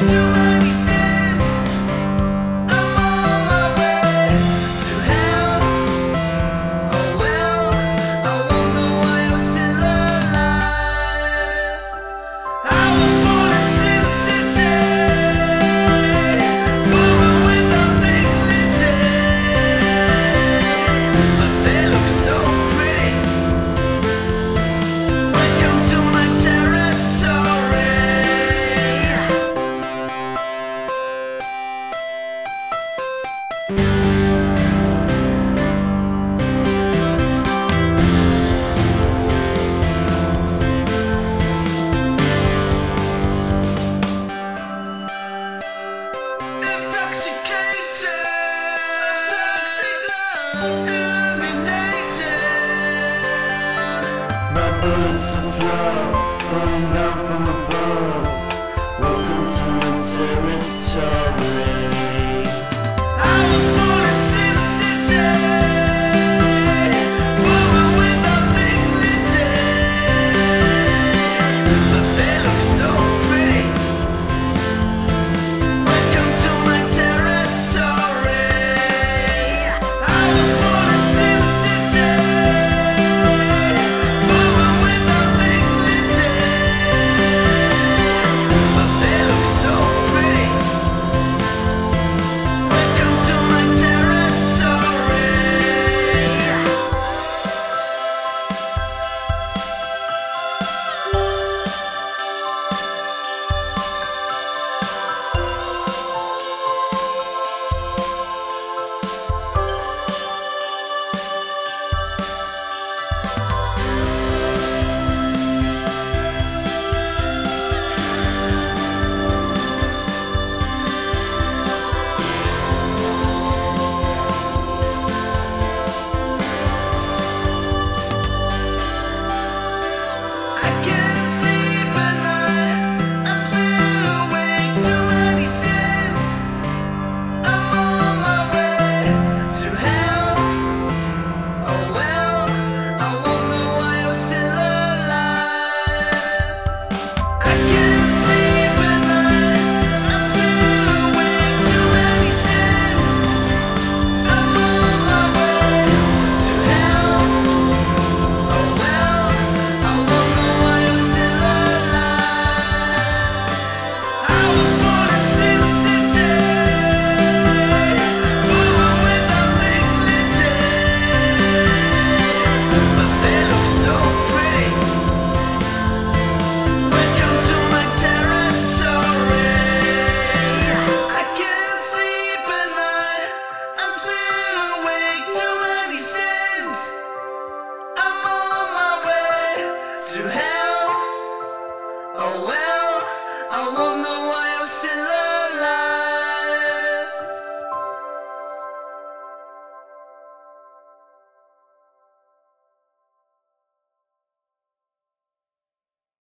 Thank. Birds of love from down Salomon.